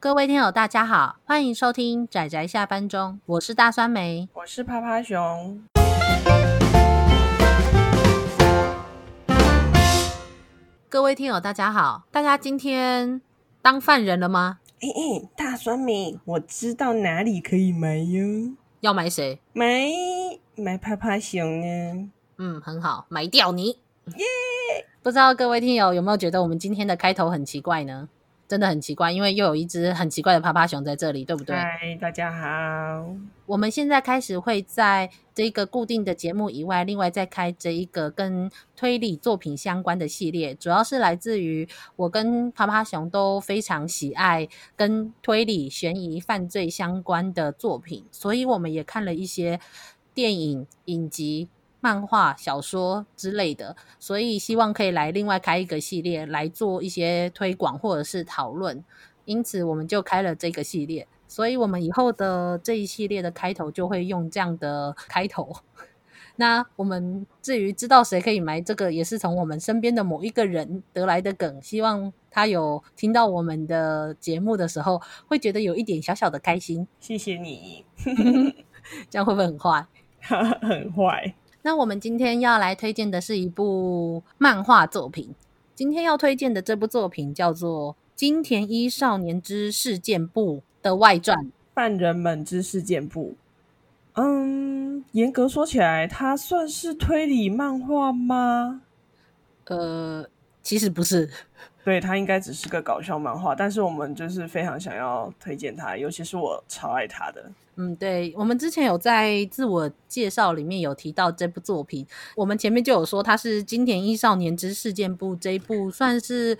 各位听友，大家好，欢迎收听仔仔下班中，我是大酸梅，我是趴趴熊。各位听友，大家好，大家今天当犯人了吗？哎哎，大酸梅，我知道哪里可以买哟。要买谁？买买趴趴熊呢？嗯，很好，买掉你。耶、不知道各位听友有没有觉得我们今天的开头很奇怪呢？真的很奇怪，因为又有一只很奇怪的趴趴熊在这里，对不对？嗨，大家好。我们现在开始会在这一个固定的节目以外，另外再开这一个跟推理作品相关的系列，主要是来自于我跟趴趴熊都非常喜爱跟推理、悬疑、犯罪相关的作品，所以我们也看了一些电影、影集。漫画、小说之类的，所以希望可以来另外开一个系列来做一些推广或者是讨论，因此我们就开了这个系列。所以我们以后的这一系列的开头就会用这样的开头。那我们至于知道谁可以买这个，也是从我们身边的某一个人得来的梗。希望他有听到我们的节目的时候，会觉得有一点小小的开心。谢谢你，这样会不会很坏？很坏。那我们今天要来推荐的是一部漫画作品。今天要推荐的这部作品叫做《金田一少年之事件簿》的外传《犯人们之事件簿》。嗯，严格说起来，它算是推理漫画吗？呃，其实不是。对，它应该只是个搞笑漫画，但是我们就是非常想要推荐它，尤其是我超爱它的。嗯，对，我们之前有在自我介绍里面有提到这部作品，我们前面就有说它是金田一少年之事件簿这一部算是。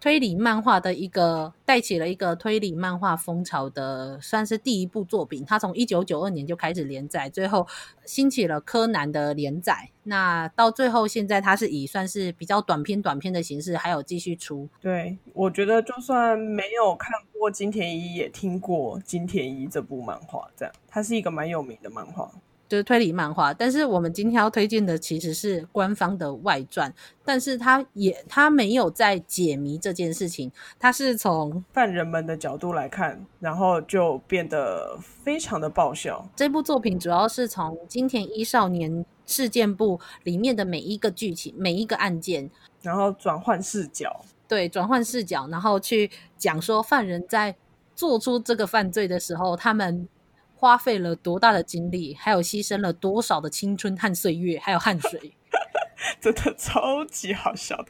推理漫画的一个带起了一个推理漫画风潮的，算是第一部作品。它从一九九二年就开始连载，最后兴起了柯南的连载。那到最后，现在它是以算是比较短篇短篇的形式，还有继续出。对，我觉得就算没有看过金田一，也听过金田一这部漫画。这样，它是一个蛮有名的漫画。就是推理漫画，但是我们今天要推荐的其实是官方的外传，但是他也他没有在解谜这件事情，他是从犯人们的角度来看，然后就变得非常的爆笑。这部作品主要是从金田一少年事件簿里面的每一个剧情、每一个案件，然后转换视角，对，转换视角，然后去讲说犯人在做出这个犯罪的时候，他们。花费了多大的精力，还有牺牲了多少的青春和岁月，还有汗水，真的超级好笑的，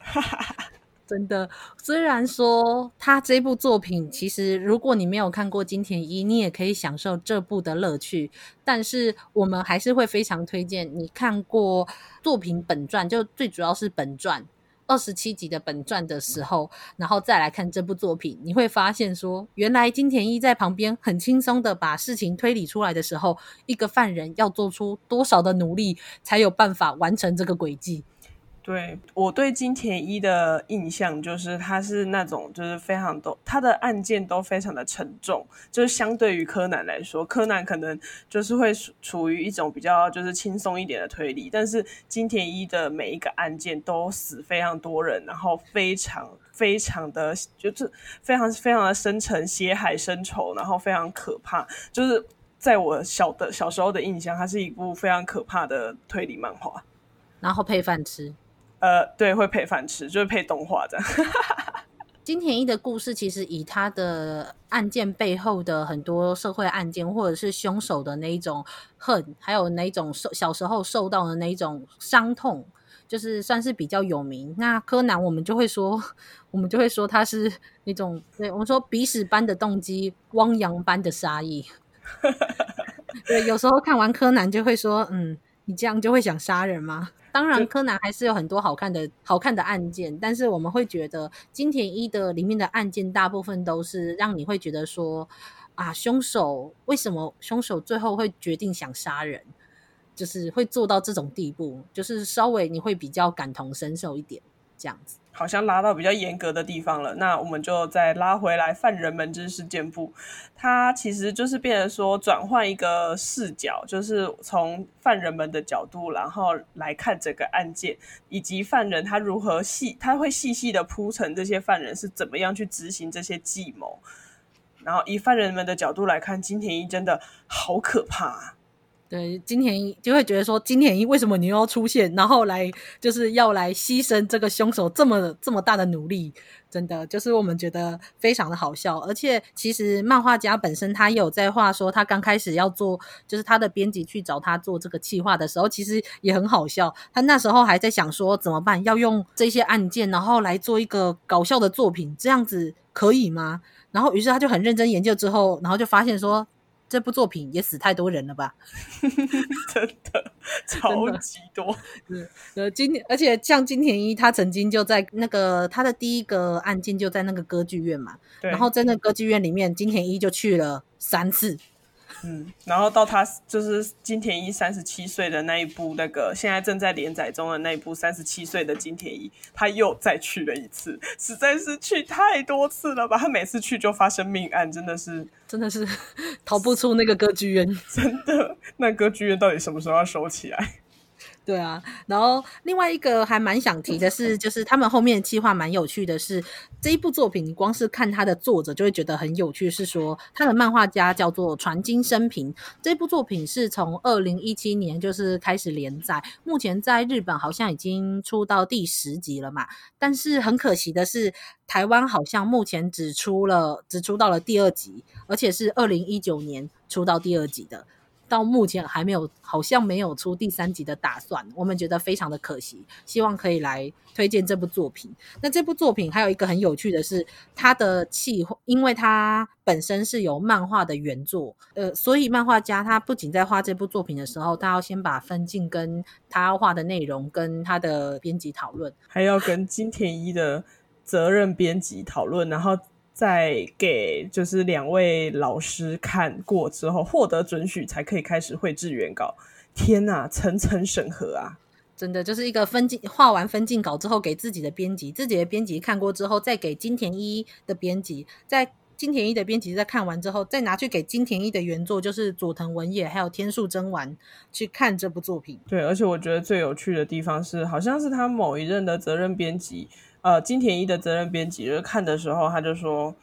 真的。虽然说他这部作品，其实如果你没有看过金田一，你也可以享受这部的乐趣，但是我们还是会非常推荐你看过作品本传，就最主要是本传。二十七集的本传的时候，然后再来看这部作品，你会发现说，原来金田一在旁边很轻松的把事情推理出来的时候，一个犯人要做出多少的努力，才有办法完成这个轨迹。对，我对金田一的印象就是他是那种就是非常多他的案件都非常的沉重，就是相对于柯南来说，柯南可能就是会处于一种比较就是轻松一点的推理，但是金田一的每一个案件都死非常多人，然后非常非常的就是非常非常的深沉，血海深仇，然后非常可怕，就是在我小的小时候的印象，它是一部非常可怕的推理漫画，然后配饭吃。呃，对，会配饭吃，就是配动画这样。金田一的故事其实以他的案件背后的很多社会案件，或者是凶手的那一种恨，还有那一种受小时候受到的那一种伤痛，就是算是比较有名。那柯南我们就会说，我们就会说他是那种，对，我们说鼻屎般的动机，汪洋般的杀意。对，有时候看完柯南就会说，嗯，你这样就会想杀人吗？当然，柯南还是有很多好看的好看的案件，但是我们会觉得金田一的里面的案件大部分都是让你会觉得说啊，凶手为什么凶手最后会决定想杀人，就是会做到这种地步，就是稍微你会比较感同身受一点这样子。好像拉到比较严格的地方了，那我们就再拉回来。犯人们之事件簿，它其实就是变成说转换一个视角，就是从犯人们的角度，然后来看整个案件，以及犯人他如何细，他会细细的铺陈这些犯人是怎么样去执行这些计谋。然后以犯人们的角度来看，金田一真的好可怕。对，金田一就会觉得说，金田一为什么你又要出现，然后来就是要来牺牲这个凶手这么这么大的努力，真的就是我们觉得非常的好笑。而且其实漫画家本身他有在画说，他刚开始要做，就是他的编辑去找他做这个企划的时候，其实也很好笑。他那时候还在想说怎么办，要用这些案件，然后来做一个搞笑的作品，这样子可以吗？然后于是他就很认真研究之后，然后就发现说。这部作品也死太多人了吧？真的 超级多。呃，今天而且像金田一，他曾经就在那个他的第一个案件就在那个歌剧院嘛，对然后在那歌剧院里面，金田一就去了三次。嗯，然后到他就是金田一三十七岁的那一部，那个现在正在连载中的那一部三十七岁的金田一，他又再去了一次，实在是去太多次了吧？他每次去就发生命案，真的是，真的是逃不出那个歌剧院。真的，那歌剧院到底什么时候要收起来？对啊，然后另外一个还蛮想提的是，就是他们后面的企划蛮有趣的是，这一部作品你光是看它的作者就会觉得很有趣，是说他的漫画家叫做船津生平。这部作品是从二零一七年就是开始连载，目前在日本好像已经出到第十集了嘛。但是很可惜的是，台湾好像目前只出了只出到了第二集，而且是二零一九年出到第二集的。到目前还没有，好像没有出第三集的打算，我们觉得非常的可惜。希望可以来推荐这部作品。那这部作品还有一个很有趣的是，它的气，因为它本身是有漫画的原作，呃，所以漫画家他不仅在画这部作品的时候，他要先把分镜跟他要画的内容跟他的编辑讨论，还要跟金田一的责任编辑讨论，然后。在给就是两位老师看过之后，获得准许才可以开始绘制原稿。天哪，层层审核啊！真的就是一个分镜，画完分镜稿之后给自己的编辑，自己的编辑看过之后再给金田一的编辑，在金田一的编辑在看完之后再拿去给金田一的原作，就是佐藤文也还有天树真丸去看这部作品。对，而且我觉得最有趣的地方是，好像是他某一任的责任编辑。呃，金田一的责任编辑就是看的时候，他就说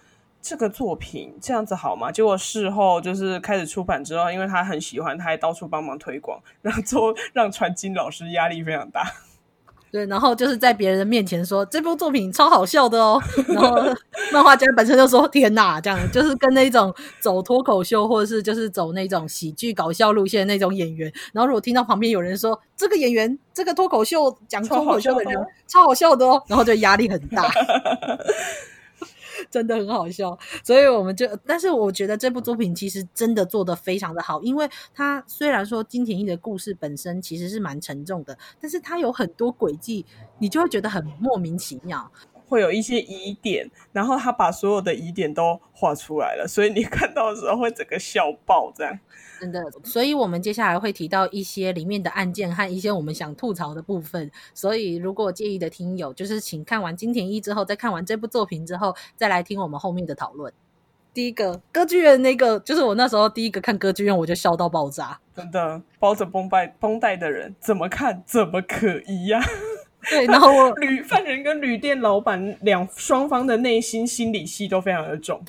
这个作品这样子好吗？结果事后就是开始出版之后，因为他很喜欢，他还到处帮忙推广，然后做 让传金老师压力非常大。对，然后就是在别人的面前说这部作品超好笑的哦，然后 漫画家本身就说天哪，这样就是跟那种走脱口秀或者是就是走那种喜剧搞笑路线的那种演员，然后如果听到旁边有人说这个演员这个脱口秀讲脱口秀的人超好笑的哦，然后就压力很大。真的很好笑，所以我们就，但是我觉得这部作品其实真的做得非常的好，因为它虽然说金田一的故事本身其实是蛮沉重的，但是它有很多轨迹，你就会觉得很莫名其妙，会有一些疑点，然后他把所有的疑点都画出来了，所以你看到的时候会整个笑爆这样。真的，所以我们接下来会提到一些里面的案件和一些我们想吐槽的部分。所以如果介意的听友，就是请看完金田一之后，再看完这部作品之后，再来听我们后面的讨论。第一个歌剧院那个，就是我那时候第一个看歌剧院，我就笑到爆炸。真的，包着绷带绷带的人怎么看怎么可疑呀、啊？对，然后我 旅犯人跟旅店老板两双方的内心心理戏都非常的重。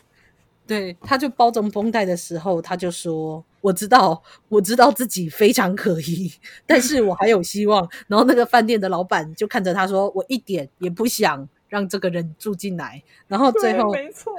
对，他就包着绷带的时候，他就说。我知道，我知道自己非常可疑，但是我还有希望。然后那个饭店的老板就看着他说：“我一点也不想让这个人住进来。”然后 最后，没错，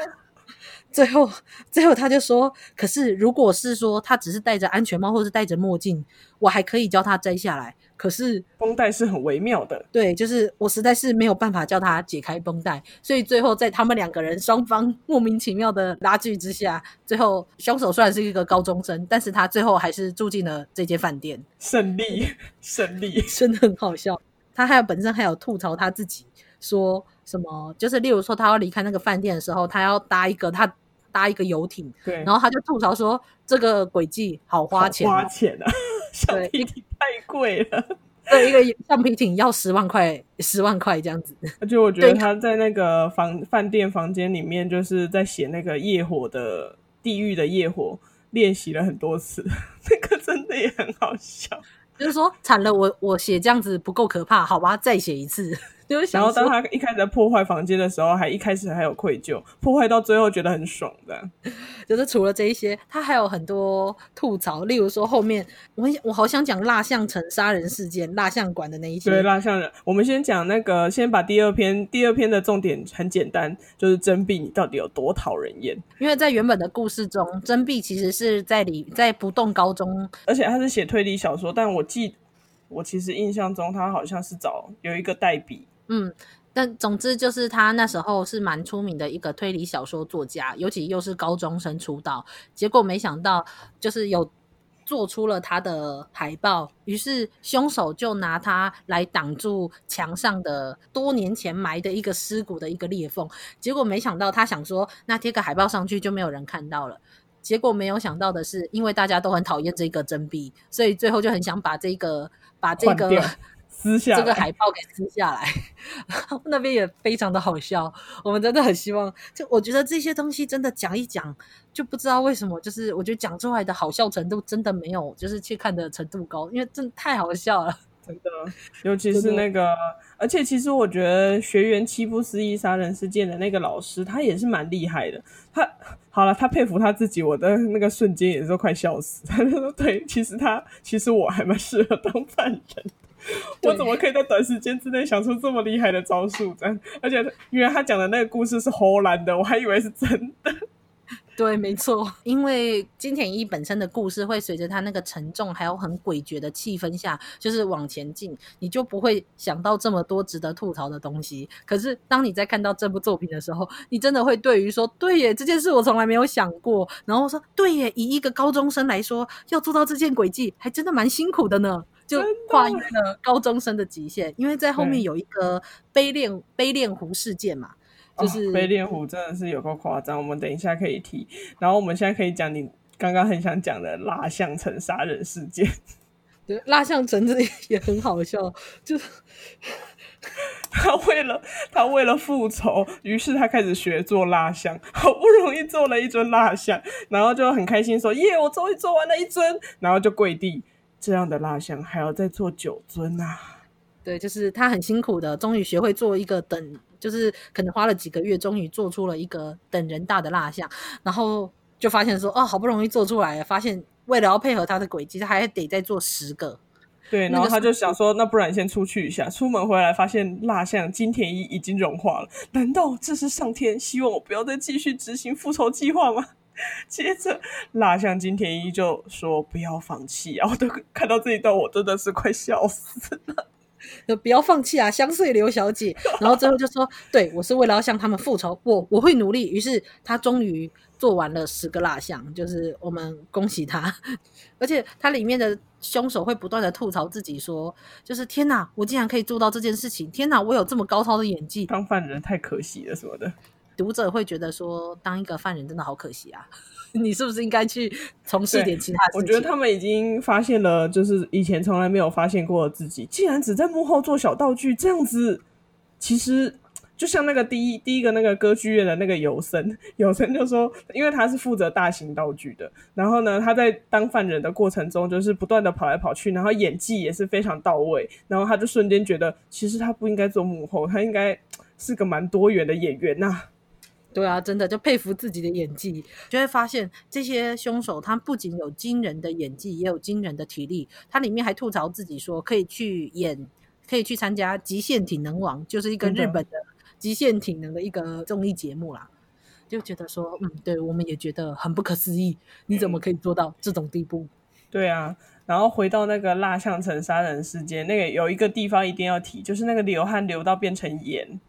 最后最后他就说：“可是如果是说他只是戴着安全帽或是戴着墨镜，我还可以教他摘下来。”可是绷带是很微妙的，对，就是我实在是没有办法叫他解开绷带，所以最后在他们两个人双方莫名其妙的拉锯之下，最后凶手虽然是一个高中生，但是他最后还是住进了这间饭店，胜利，胜利，真的很好笑。他还有本身还有吐槽他自己，说什么就是例如说他要离开那个饭店的时候，他要搭一个他搭一个游艇，对，然后他就吐槽说这个轨迹好花钱，花钱啊。橡皮艇太贵了，对，一个橡皮艇要十万块，十万块这样子。而且我觉得他在那个房饭店房间里面，就是在写那个业火的地狱的业火，练习了很多次，那个真的也很好笑。就是说惨了，我我写这样子不够可怕，好吧，再写一次。然后当他一开始在破坏房间的时候，还一开始还有愧疚，破坏到最后觉得很爽的。就是除了这一些，他还有很多吐槽，例如说后面我我好想讲蜡像城杀人事件、蜡像馆的那一些。对，蜡像人，我们先讲那个，先把第二篇，第二篇的重点很简单，就是真币你到底有多讨人厌？因为在原本的故事中，真币其实是在里在不动高中，而且他是写推理小说，但我记我其实印象中他好像是找有一个代笔。嗯，但总之就是他那时候是蛮出名的一个推理小说作家，尤其又是高中生出道，结果没想到就是有做出了他的海报，于是凶手就拿他来挡住墙上的多年前埋的一个尸骨的一个裂缝，结果没想到他想说那贴个海报上去就没有人看到了，结果没有想到的是，因为大家都很讨厌这个真币，所以最后就很想把这个把这个。撕下这个海报给撕下来，那边也非常的好笑。我们真的很希望，就我觉得这些东西真的讲一讲，就不知道为什么，就是我觉得讲出来的好笑程度真的没有，就是去看的程度高，因为真的太好笑了，真的。尤其是那个，而且其实我觉得学员欺负失忆杀人事件的那个老师，他也是蛮厉害的。他好了，他佩服他自己，我的那个瞬间也是快笑死。他就说：“对，其实他，其实我还蛮适合当犯人。” 我怎么可以在短时间之内想出这么厉害的招数？这样，而且因为他讲的那个故事是荷兰的，我还以为是真的。对，没错，因为金田一本身的故事会随着他那个沉重还有很诡谲的气氛下，就是往前进，你就不会想到这么多值得吐槽的东西。可是当你在看到这部作品的时候，你真的会对于说，对耶，这件事我从来没有想过。然后说，对耶，以一个高中生来说，要做到这件诡计，还真的蛮辛苦的呢。就跨越了高中生的极限，因为在后面有一个悲恋悲恋湖事件嘛，就是悲恋湖真的是有够夸张。我们等一下可以提，然后我们现在可以讲你刚刚很想讲的蜡像城杀人事件。对，蜡像城这也很好笑，就是他为了他为了复仇，于是他开始学做蜡像，好不容易做了一尊蜡像，然后就很开心说：“耶，我终于做完了一尊。”然后就跪地。这样的蜡像还要再做九尊呐、啊？对，就是他很辛苦的，终于学会做一个等，就是可能花了几个月，终于做出了一个等人大的蜡像，然后就发现说，哦，好不容易做出来了，发现为了要配合他的轨迹，他还得再做十个。对，然后他就想说，那不然先出去一下。出门回来发现蜡像金田一已经融化了，难道这是上天希望我不要再继续执行复仇计划吗？接着，蜡像金田一就说：“不要放弃啊！”我都看到这一段，我真的是快笑死了。就不要放弃啊，香穗刘小姐。然后最后就说：“对，我是为了要向他们复仇，我我会努力。”于是他终于做完了十个蜡像，就是我们恭喜他。而且他里面的凶手会不断的吐槽自己说：“就是天哪，我竟然可以做到这件事情！天哪，我有这么高超的演技，当犯人太可惜了什么的。”读者会觉得说，当一个犯人真的好可惜啊！你是不是应该去从事点其他事情？我觉得他们已经发现了，就是以前从来没有发现过的自己。既然只在幕后做小道具，这样子其实就像那个第一第一个那个歌剧院的那个有森，有森就说，因为他是负责大型道具的，然后呢，他在当犯人的过程中，就是不断的跑来跑去，然后演技也是非常到位，然后他就瞬间觉得，其实他不应该做幕后，他应该是个蛮多元的演员呐、啊。对啊，真的就佩服自己的演技，就会发现这些凶手他不仅有惊人的演技，也有惊人的体力。他里面还吐槽自己说，可以去演，可以去参加《极限体能王》，就是一个日本的极限体能的一个综艺节目啦。就觉得说，嗯，对，我们也觉得很不可思议，你怎么可以做到这种地步？对啊，然后回到那个蜡像城杀人事件，那个有一个地方一定要提，就是那个流汗流到变成盐。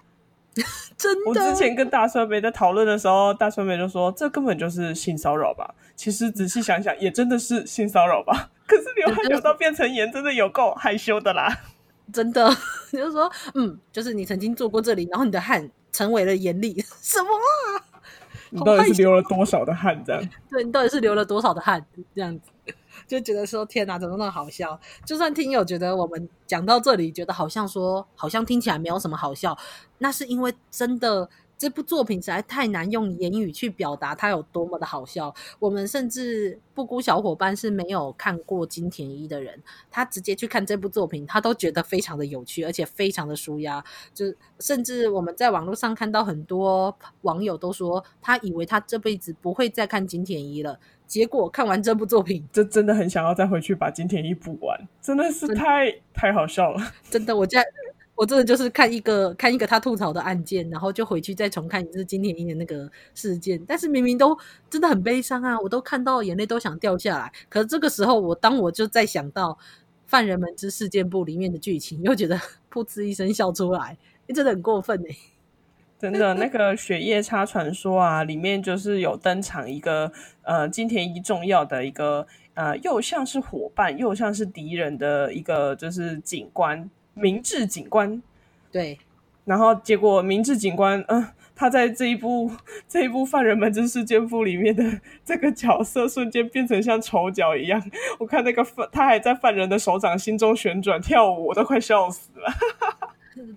真的，我之前跟大酸梅在讨论的时候，大酸梅就说：“这根本就是性骚扰吧？”其实仔细想想，也真的是性骚扰吧。可是流汗流到变成盐，真的有够害羞的啦！真的，就是说，嗯，就是你曾经做过这里，然后你的汗成为了盐粒，什么啊？你到底是流了多少的汗？这样？对，你到底是流了多少的汗？这样子。就觉得说天哪，怎么那么好笑？就算听友觉得我们讲到这里，觉得好像说好像听起来没有什么好笑，那是因为真的这部作品实在太难用言语去表达它有多么的好笑。我们甚至布谷小伙伴是没有看过金田一的人，他直接去看这部作品，他都觉得非常的有趣，而且非常的舒压。就甚至我们在网络上看到很多网友都说，他以为他这辈子不会再看金田一了。结果看完这部作品，就真的很想要再回去把金田一补完，真的是太太好笑了。真的，我在我真的就是看一个看一个他吐槽的案件，然后就回去再重看一次金田一的那个事件。但是明明都真的很悲伤啊，我都看到眼泪都想掉下来。可是这个时候，我当我就在想到《犯人们之事件簿》里面的剧情，又觉得 噗嗤一声笑出来，真的很过分哎。真的，那个《雪夜叉传说》啊，里面就是有登场一个呃金田一重要的一个呃，又像是伙伴又像是敌人的一个就是警官明智警官。对，然后结果明智警官，嗯、呃，他在这一部这一部《犯人们之事件簿》里面的这个角色瞬间变成像丑角一样。我看那个犯，他还在犯人的手掌心中旋转跳舞，我都快笑死了。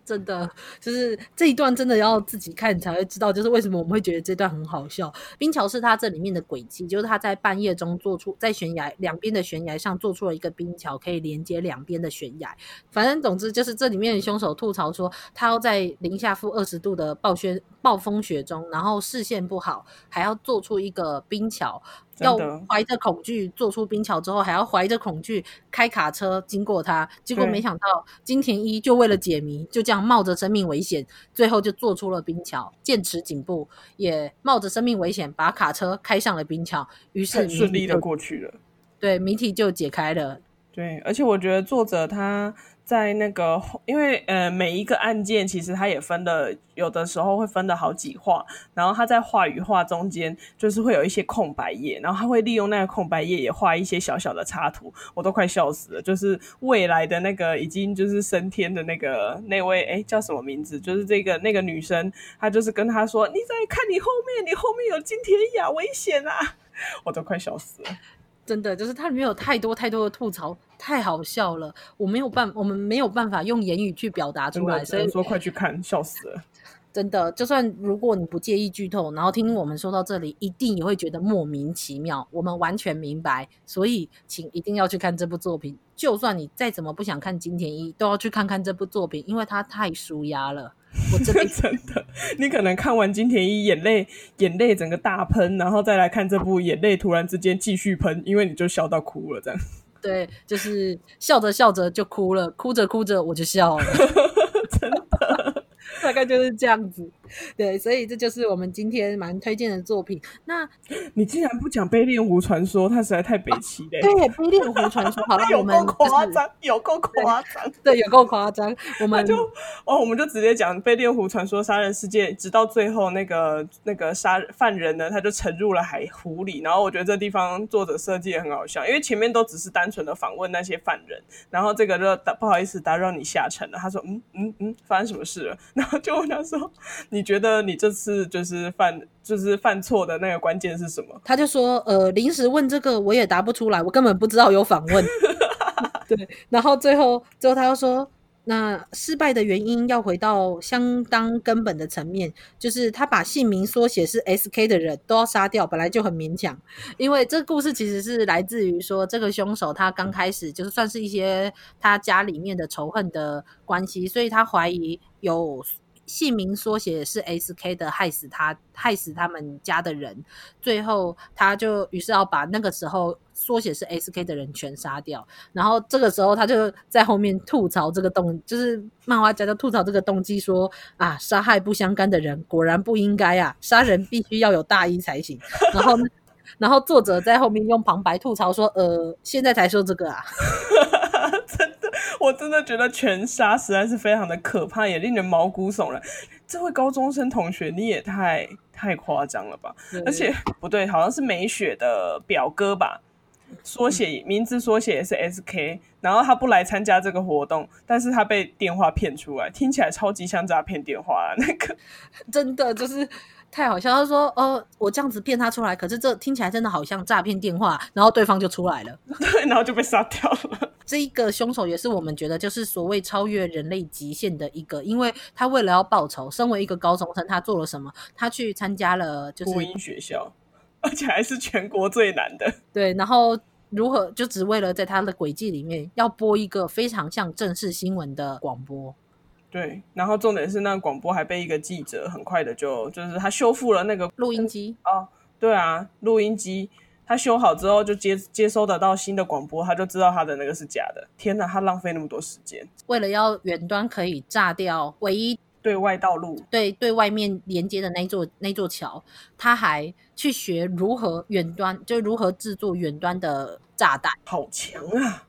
真的，就是这一段真的要自己看才会知道，就是为什么我们会觉得这段很好笑。冰桥是他这里面的诡计，就是他在半夜中做出在悬崖两边的悬崖上做出了一个冰桥，可以连接两边的悬崖。反正总之就是这里面凶手吐槽说，他要在零下负二十度的暴雪暴风雪中，然后视线不好，还要做出一个冰桥。要怀着恐惧做出冰桥之后，还要怀着恐惧开卡车经过它。结果没想到金田一就为了解谜，就这样冒着生命危险，最后就做出了冰桥，剑持警部也冒着生命危险把卡车开上了冰桥，于是顺利的过去了。对，谜题就解开了。对，而且我觉得作者他。在那个，因为呃，每一个案件其实它也分了，有的时候会分了好几话，然后他在画与画中间就是会有一些空白页，然后他会利用那个空白页也画一些小小的插图，我都快笑死了。就是未来的那个已经就是升天的那个那位，诶，叫什么名字？就是这个那个女生，她就是跟他说：“你在看你后面，你后面有金田一，危险啊！”我都快笑死了。真的就是它里面有太多太多的吐槽，太好笑了。我没有办，我们没有办法用言语去表达出来，所以说快去看，笑死了。真的，就算如果你不介意剧透，然后听我们说到这里，一定也会觉得莫名其妙。我们完全明白，所以请一定要去看这部作品。就算你再怎么不想看金田一，都要去看看这部作品，因为它太舒压了。我这边 真的，你可能看完金田一，眼泪眼泪整个大喷，然后再来看这部，眼泪突然之间继续喷，因为你就笑到哭了，这样。对，就是笑着笑着就哭了，哭着哭着我就笑了。真的。大概就是这样子，对，所以这就是我们今天蛮推荐的作品。那你竟然不讲《飞恋湖传说》，它实在太北七了。对，《飞恋湖传说》好了，有够夸张，有够夸张，对，有够夸张。我们就哦，我们就直接讲《飞恋湖传说》杀人事件，直到最后那个那个杀犯人呢，他就沉入了海湖里。然后我觉得这地方作者设计也很好笑，因为前面都只是单纯的访问那些犯人，然后这个就不好意思打扰你下沉了。他说：“嗯嗯嗯，发生什么事了？” 然后就问他说：“你觉得你这次就是犯就是犯错的那个关键是什么？”他就说：“呃，临时问这个我也答不出来，我根本不知道有访问。”对，然后最后最后他又说。那失败的原因要回到相当根本的层面，就是他把姓名缩写是 SK 的人都要杀掉，本来就很勉强。因为这个故事其实是来自于说，这个凶手他刚开始就是算是一些他家里面的仇恨的关系，所以他怀疑有。姓名缩写是 SK 的，害死他，害死他们家的人。最后，他就于是要把那个时候缩写是 SK 的人全杀掉。然后这个时候，他就在后面吐槽这个动，就是漫画家就吐槽这个动机说啊，杀害不相干的人果然不应该啊，杀人必须要有大义才行。然后，然后作者在后面用旁白吐槽说，呃，现在才说这个啊。我真的觉得全杀实在是非常的可怕，也令人毛骨悚然。这位高中生同学，你也太太夸张了吧？而且不对，好像是美雪的表哥吧？缩写名字缩写也是 SK，然后他不来参加这个活动，但是他被电话骗出来，听起来超级像诈骗电话啊！那个真的就是。太好笑。他说：“哦，我这样子骗他出来，可是这听起来真的好像诈骗电话。”然后对方就出来了，对，然后就被杀掉了。这一个凶手也是我们觉得就是所谓超越人类极限的一个，因为他为了要报仇，身为一个高中生，他做了什么？他去参加了就是播音学校，而且还是全国最难的。对，然后如何就只为了在他的轨迹里面要播一个非常像正式新闻的广播。对，然后重点是那个广播还被一个记者很快的就就是他修复了那个录音机哦，对啊，录音机他修好之后就接接收得到新的广播，他就知道他的那个是假的。天哪，他浪费那么多时间，为了要远端可以炸掉唯一对外道路，对对外面连接的那座那座桥，他还去学如何远端，就如何制作远端的炸弹，好强啊！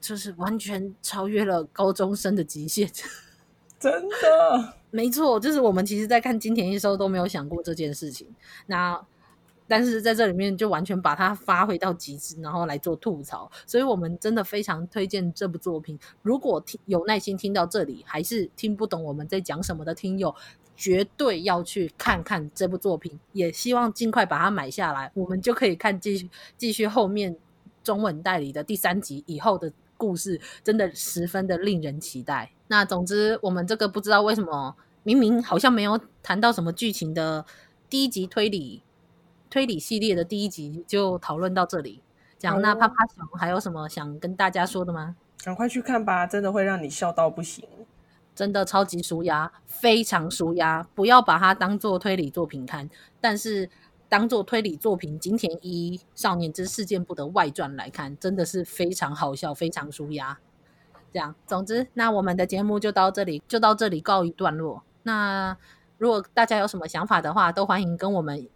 就是完全超越了高中生的极限。真的，没错，就是我们其实，在看金田一的时候都没有想过这件事情。那但是在这里面就完全把它发挥到极致，然后来做吐槽。所以我们真的非常推荐这部作品。如果听有耐心听到这里，还是听不懂我们在讲什么的听友，绝对要去看看这部作品。也希望尽快把它买下来，我们就可以看继续继续后面中文代理的第三集以后的故事，真的十分的令人期待。那总之，我们这个不知道为什么，明明好像没有谈到什么剧情的第一集推理推理系列的第一集就讨论到这里。讲那啪啪熊还有什么想跟大家说的吗？赶快去看吧，真的会让你笑到不行，真的超级舒压，非常舒压。不要把它当做推理作品看，但是当做推理作品金田一少年之事件簿的外传来看，真的是非常好笑，非常舒压。这样，总之，那我们的节目就到这里，就到这里告一段落。那如果大家有什么想法的话，都欢迎跟我们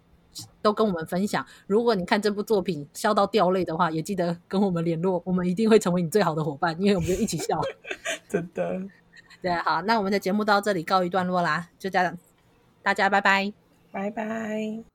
都跟我们分享。如果你看这部作品笑到掉泪的话，也记得跟我们联络，我们一定会成为你最好的伙伴，因为我们就一起笑。真的，对，好，那我们的节目到这里告一段落啦，就这样，大家拜拜，拜拜。